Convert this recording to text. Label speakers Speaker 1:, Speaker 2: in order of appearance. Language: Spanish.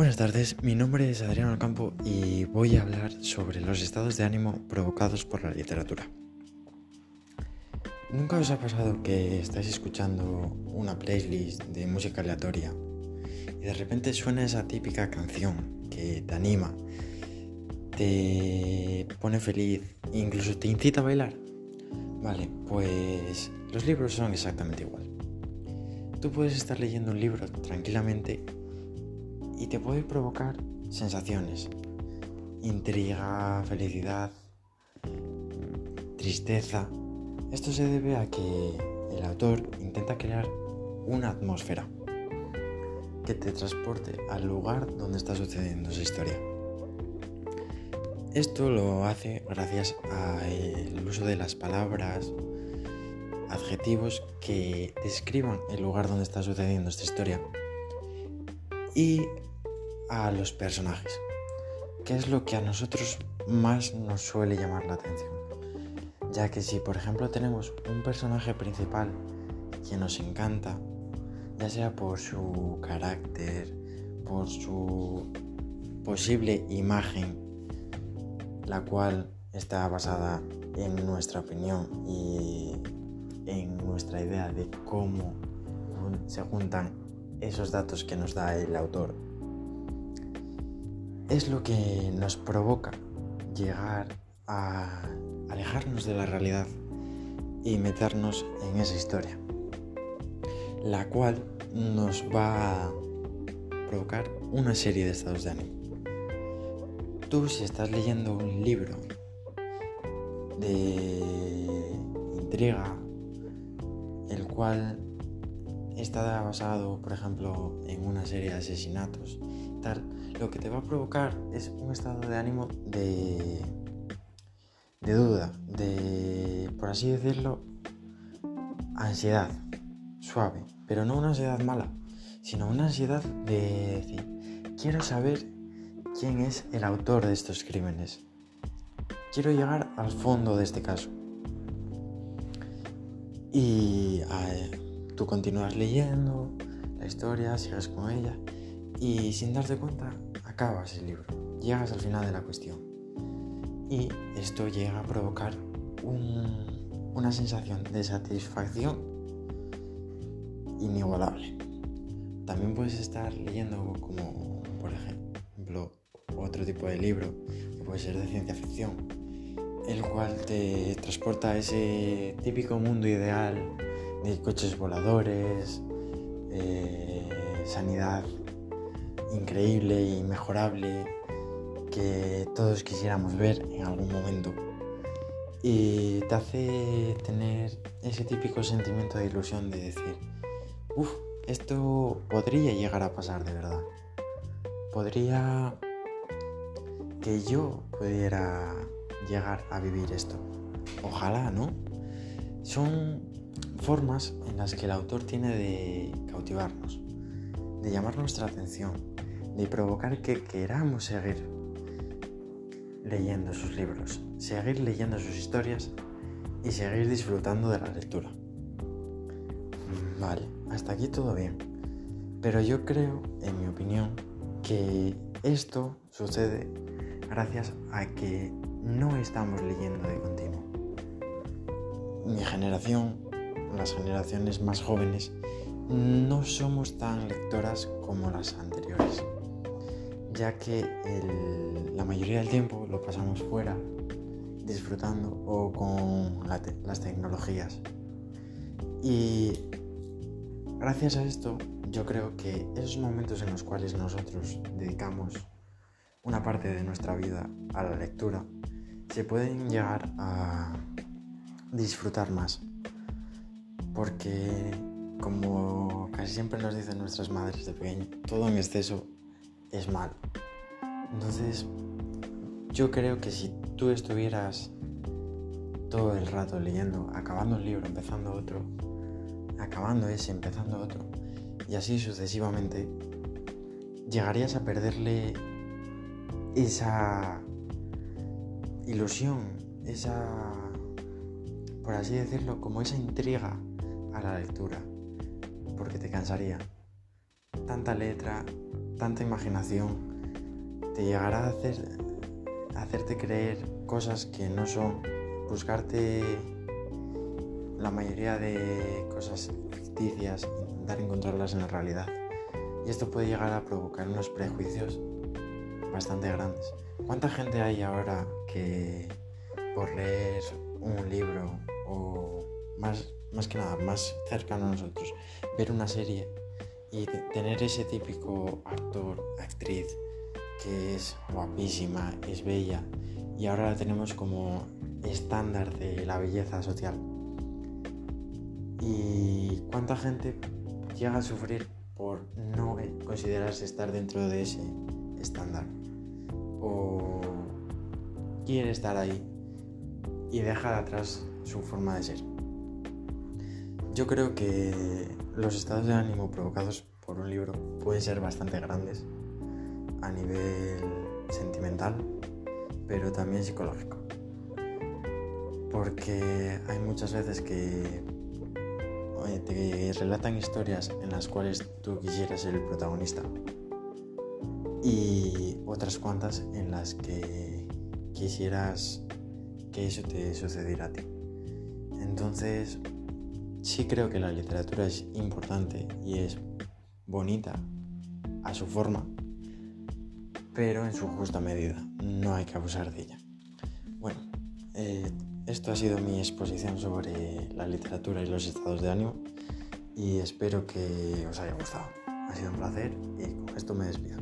Speaker 1: Buenas tardes, mi nombre es Adriano Alcampo y voy a hablar sobre los estados de ánimo provocados por la literatura. ¿Nunca os ha pasado que estáis escuchando una playlist de música aleatoria y de repente suena esa típica canción que te anima, te pone feliz e incluso te incita a bailar? Vale, pues los libros son exactamente igual. Tú puedes estar leyendo un libro tranquilamente y te puede provocar sensaciones. Intriga, felicidad, tristeza. Esto se debe a que el autor intenta crear una atmósfera que te transporte al lugar donde está sucediendo esa historia. Esto lo hace gracias al uso de las palabras, adjetivos que describan el lugar donde está sucediendo esta historia y a los personajes, que es lo que a nosotros más nos suele llamar la atención. Ya que si por ejemplo tenemos un personaje principal que nos encanta, ya sea por su carácter, por su posible imagen, la cual está basada en nuestra opinión y en nuestra idea de cómo se juntan esos datos que nos da el autor es lo que nos provoca llegar a alejarnos de la realidad y meternos en esa historia, la cual nos va a provocar una serie de estados de ánimo. Tú si estás leyendo un libro de intriga, el cual está basado, por ejemplo, en una serie de asesinatos, tal, lo que te va a provocar es un estado de ánimo de, de duda, de, por así decirlo, ansiedad suave, pero no una ansiedad mala, sino una ansiedad de decir, quiero saber quién es el autor de estos crímenes. Quiero llegar al fondo de este caso. Y tú continúas leyendo la historia, sigues con ella y sin darte cuenta acabas el libro, llegas al final de la cuestión. Y esto llega a provocar una sensación de satisfacción inigualable. También puedes estar leyendo como, por ejemplo, otro tipo de libro, que puede ser de ciencia ficción, el cual te transporta a ese típico mundo ideal de coches voladores, eh, sanidad increíble y mejorable que todos quisiéramos ver en algún momento. Y te hace tener ese típico sentimiento de ilusión de decir, uff, esto podría llegar a pasar de verdad. Podría que yo pudiera llegar a vivir esto. Ojalá, ¿no? Son formas en las que el autor tiene de cautivarnos, de llamar nuestra atención, de provocar que queramos seguir leyendo sus libros, seguir leyendo sus historias y seguir disfrutando de la lectura. Vale, hasta aquí todo bien. Pero yo creo, en mi opinión, que esto sucede gracias a que no estamos leyendo de continuo. Mi generación, las generaciones más jóvenes, no somos tan lectoras como las anteriores ya que la mayoría del tiempo lo pasamos fuera, disfrutando o con las tecnologías. Y gracias a esto, yo creo que esos momentos en los cuales nosotros dedicamos una parte de nuestra vida a la lectura, se pueden llegar a disfrutar más. Porque, como casi siempre nos dicen nuestras madres de pequeño, todo en exceso es malo. Entonces, yo creo que si tú estuvieras todo el rato leyendo, acabando un libro, empezando otro, acabando ese, empezando otro, y así sucesivamente, llegarías a perderle esa ilusión, esa, por así decirlo, como esa intriga a la lectura, porque te cansaría. Tanta letra, tanta imaginación te llegará a, hacer, a hacerte creer cosas que no son, buscarte la mayoría de cosas ficticias, intentar encontrarlas en la realidad. Y esto puede llegar a provocar unos prejuicios bastante grandes. ¿Cuánta gente hay ahora que por leer un libro o más, más que nada, más cercano a nosotros, ver una serie y tener ese típico actor, actriz que es guapísima, es bella y ahora la tenemos como estándar de la belleza social? ¿Y cuánta gente llega a sufrir por no considerarse estar dentro de ese estándar? ¿O quiere estar ahí y dejar atrás su forma de ser? Yo creo que los estados de ánimo provocados por un libro pueden ser bastante grandes a nivel sentimental, pero también psicológico. Porque hay muchas veces que te relatan historias en las cuales tú quisieras ser el protagonista y otras cuantas en las que quisieras que eso te sucediera a ti. Entonces, sí creo que la literatura es importante y es bonita a su forma, pero en su justa medida. No hay que abusar de ella. Bueno, eh, esto ha sido mi exposición sobre la literatura y los estados de ánimo y espero que os haya gustado. Ha sido un placer y con esto me despido.